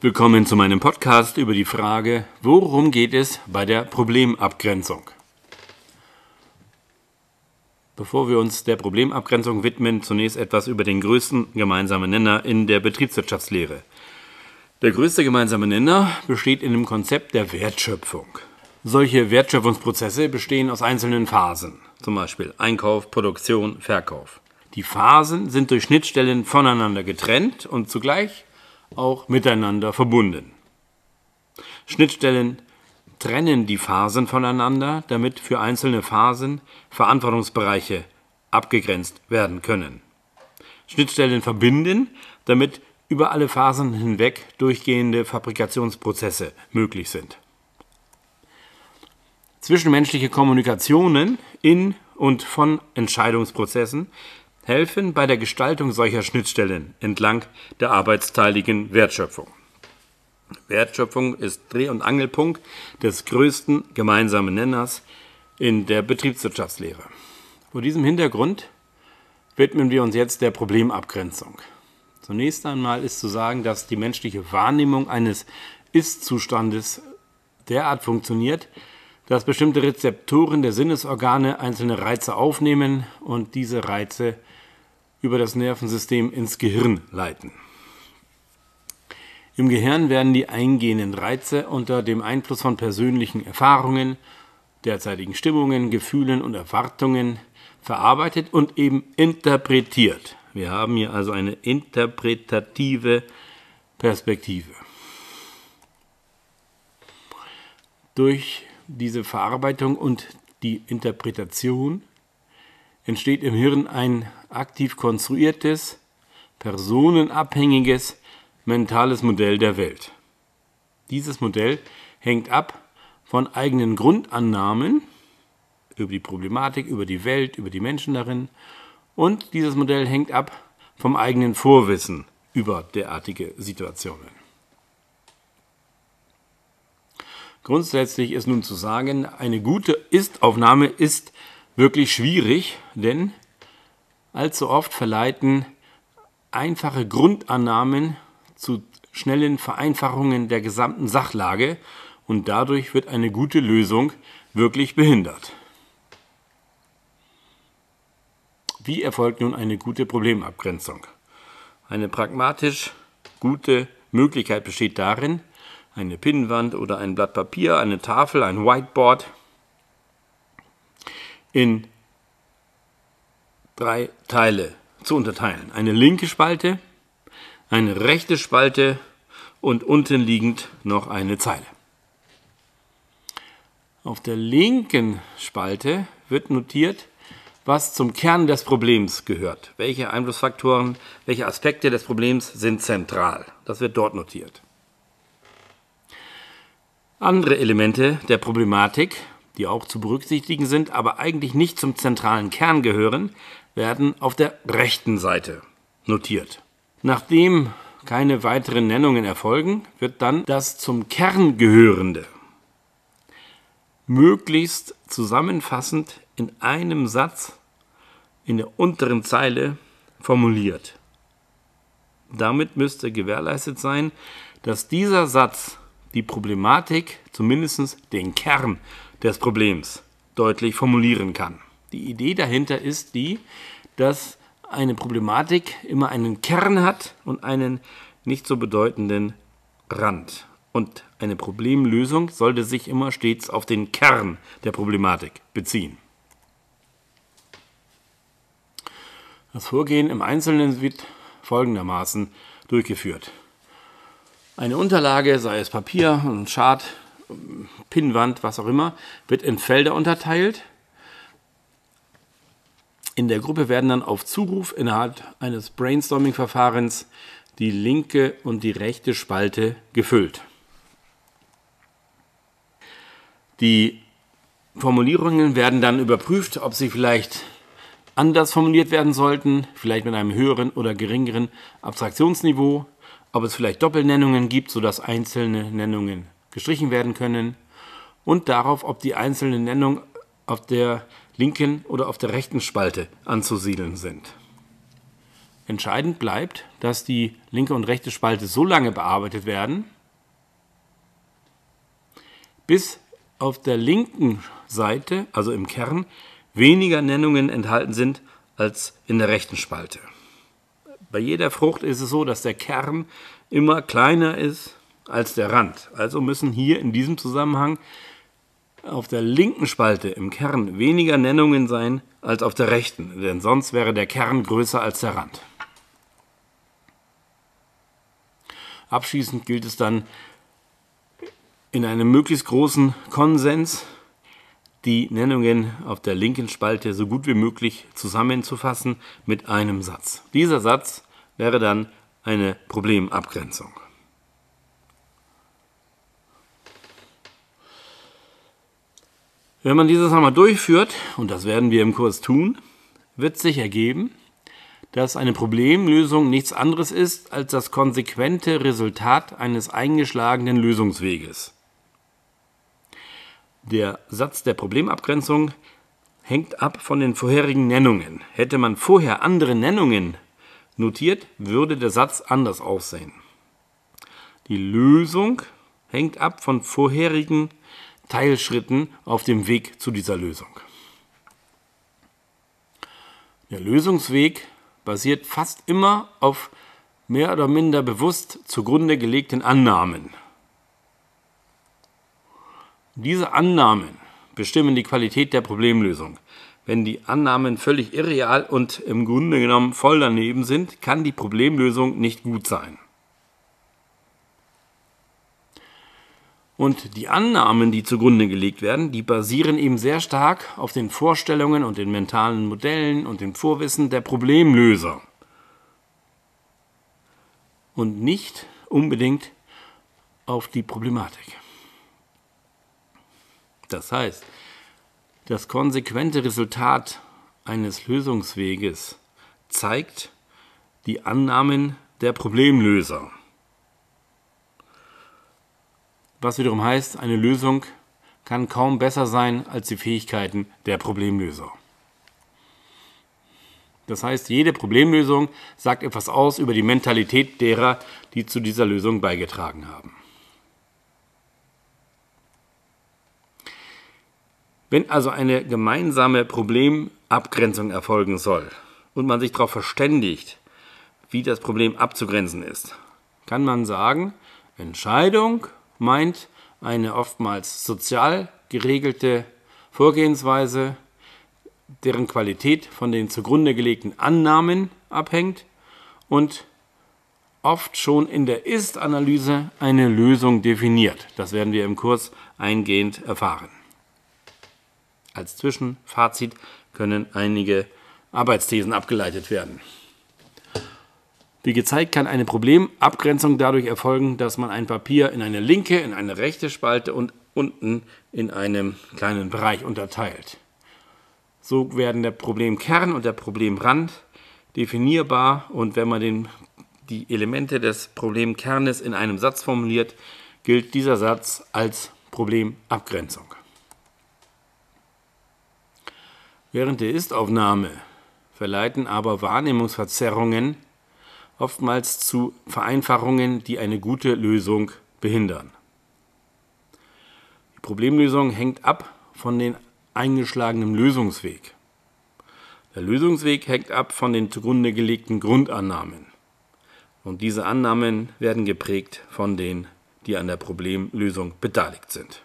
Willkommen zu meinem Podcast über die Frage, worum geht es bei der Problemabgrenzung? Bevor wir uns der Problemabgrenzung widmen, zunächst etwas über den größten gemeinsamen Nenner in der Betriebswirtschaftslehre. Der größte gemeinsame Nenner besteht in dem Konzept der Wertschöpfung. Solche Wertschöpfungsprozesse bestehen aus einzelnen Phasen, zum Beispiel Einkauf, Produktion, Verkauf. Die Phasen sind durch Schnittstellen voneinander getrennt und zugleich auch miteinander verbunden. Schnittstellen trennen die Phasen voneinander, damit für einzelne Phasen Verantwortungsbereiche abgegrenzt werden können. Schnittstellen verbinden, damit über alle Phasen hinweg durchgehende Fabrikationsprozesse möglich sind. Zwischenmenschliche Kommunikationen in und von Entscheidungsprozessen helfen bei der Gestaltung solcher Schnittstellen entlang der arbeitsteiligen Wertschöpfung. Wertschöpfung ist Dreh- und Angelpunkt des größten gemeinsamen Nenners in der Betriebswirtschaftslehre. Vor diesem Hintergrund widmen wir uns jetzt der Problemabgrenzung. Zunächst einmal ist zu sagen, dass die menschliche Wahrnehmung eines Ist-Zustandes derart funktioniert, dass bestimmte Rezeptoren der Sinnesorgane einzelne Reize aufnehmen und diese Reize über das Nervensystem ins Gehirn leiten. Im Gehirn werden die eingehenden Reize unter dem Einfluss von persönlichen Erfahrungen, derzeitigen Stimmungen, Gefühlen und Erwartungen verarbeitet und eben interpretiert. Wir haben hier also eine interpretative Perspektive. Durch diese Verarbeitung und die Interpretation entsteht im Hirn ein aktiv konstruiertes, personenabhängiges mentales Modell der Welt. Dieses Modell hängt ab von eigenen Grundannahmen über die Problematik, über die Welt, über die Menschen darin und dieses Modell hängt ab vom eigenen Vorwissen über derartige Situationen. Grundsätzlich ist nun zu sagen, eine gute Ist-Aufnahme ist wirklich schwierig, denn allzu oft verleiten einfache Grundannahmen zu schnellen Vereinfachungen der gesamten Sachlage und dadurch wird eine gute Lösung wirklich behindert. Wie erfolgt nun eine gute Problemabgrenzung? Eine pragmatisch gute Möglichkeit besteht darin, eine Pinnwand oder ein Blatt Papier, eine Tafel, ein Whiteboard in drei Teile zu unterteilen. Eine linke Spalte, eine rechte Spalte und unten liegend noch eine Zeile. Auf der linken Spalte wird notiert, was zum Kern des Problems gehört. Welche Einflussfaktoren, welche Aspekte des Problems sind zentral. Das wird dort notiert. Andere Elemente der Problematik die auch zu berücksichtigen sind, aber eigentlich nicht zum zentralen Kern gehören, werden auf der rechten Seite notiert. Nachdem keine weiteren Nennungen erfolgen, wird dann das zum Kern gehörende möglichst zusammenfassend in einem Satz in der unteren Zeile formuliert. Damit müsste gewährleistet sein, dass dieser Satz die Problematik, zumindest den Kern des Problems deutlich formulieren kann. Die Idee dahinter ist die, dass eine Problematik immer einen Kern hat und einen nicht so bedeutenden Rand. Und eine Problemlösung sollte sich immer stets auf den Kern der Problematik beziehen. Das Vorgehen im Einzelnen wird folgendermaßen durchgeführt. Eine Unterlage, sei es Papier, ein Chart, Pinnwand, was auch immer, wird in Felder unterteilt. In der Gruppe werden dann auf Zuruf innerhalb eines Brainstorming-Verfahrens die linke und die rechte Spalte gefüllt. Die Formulierungen werden dann überprüft, ob sie vielleicht anders formuliert werden sollten, vielleicht mit einem höheren oder geringeren Abstraktionsniveau, ob es vielleicht Doppelnennungen gibt, sodass einzelne Nennungen gestrichen werden können und darauf, ob die einzelnen Nennungen auf der linken oder auf der rechten Spalte anzusiedeln sind. entscheidend bleibt, dass die linke und rechte Spalte so lange bearbeitet werden, bis auf der linken Seite, also im Kern, weniger Nennungen enthalten sind als in der rechten Spalte. Bei jeder Frucht ist es so, dass der Kern immer kleiner ist als der Rand. Also müssen hier in diesem Zusammenhang auf der linken Spalte im Kern weniger Nennungen sein als auf der rechten, denn sonst wäre der Kern größer als der Rand. Abschließend gilt es dann in einem möglichst großen Konsens die Nennungen auf der linken Spalte so gut wie möglich zusammenzufassen mit einem Satz. Dieser Satz wäre dann eine Problemabgrenzung. Wenn man dieses einmal durchführt, und das werden wir im Kurs tun, wird sich ergeben, dass eine Problemlösung nichts anderes ist als das konsequente Resultat eines eingeschlagenen Lösungsweges. Der Satz der Problemabgrenzung hängt ab von den vorherigen Nennungen. Hätte man vorher andere Nennungen notiert, würde der Satz anders aussehen. Die Lösung hängt ab von vorherigen Teilschritten auf dem Weg zu dieser Lösung. Der Lösungsweg basiert fast immer auf mehr oder minder bewusst zugrunde gelegten Annahmen. Diese Annahmen bestimmen die Qualität der Problemlösung. Wenn die Annahmen völlig irreal und im Grunde genommen voll daneben sind, kann die Problemlösung nicht gut sein. Und die Annahmen, die zugrunde gelegt werden, die basieren eben sehr stark auf den Vorstellungen und den mentalen Modellen und dem Vorwissen der Problemlöser. Und nicht unbedingt auf die Problematik. Das heißt, das konsequente Resultat eines Lösungsweges zeigt die Annahmen der Problemlöser. Was wiederum heißt, eine Lösung kann kaum besser sein als die Fähigkeiten der Problemlöser. Das heißt, jede Problemlösung sagt etwas aus über die Mentalität derer, die zu dieser Lösung beigetragen haben. Wenn also eine gemeinsame Problemabgrenzung erfolgen soll und man sich darauf verständigt, wie das Problem abzugrenzen ist, kann man sagen, Entscheidung meint eine oftmals sozial geregelte Vorgehensweise, deren Qualität von den zugrunde gelegten Annahmen abhängt und oft schon in der Ist-Analyse eine Lösung definiert. Das werden wir im Kurs eingehend erfahren. Als Zwischenfazit können einige Arbeitsthesen abgeleitet werden. Wie gezeigt, kann eine Problemabgrenzung dadurch erfolgen, dass man ein Papier in eine linke, in eine rechte Spalte und unten in einem kleinen Bereich unterteilt. So werden der Problemkern und der Problemrand definierbar und wenn man den, die Elemente des Problemkernes in einem Satz formuliert, gilt dieser Satz als Problemabgrenzung. Während der Istaufnahme verleiten aber Wahrnehmungsverzerrungen oftmals zu Vereinfachungen, die eine gute Lösung behindern. Die Problemlösung hängt ab von den eingeschlagenen Lösungsweg. Der Lösungsweg hängt ab von den zugrunde gelegten Grundannahmen. Und diese Annahmen werden geprägt von denen, die an der Problemlösung beteiligt sind.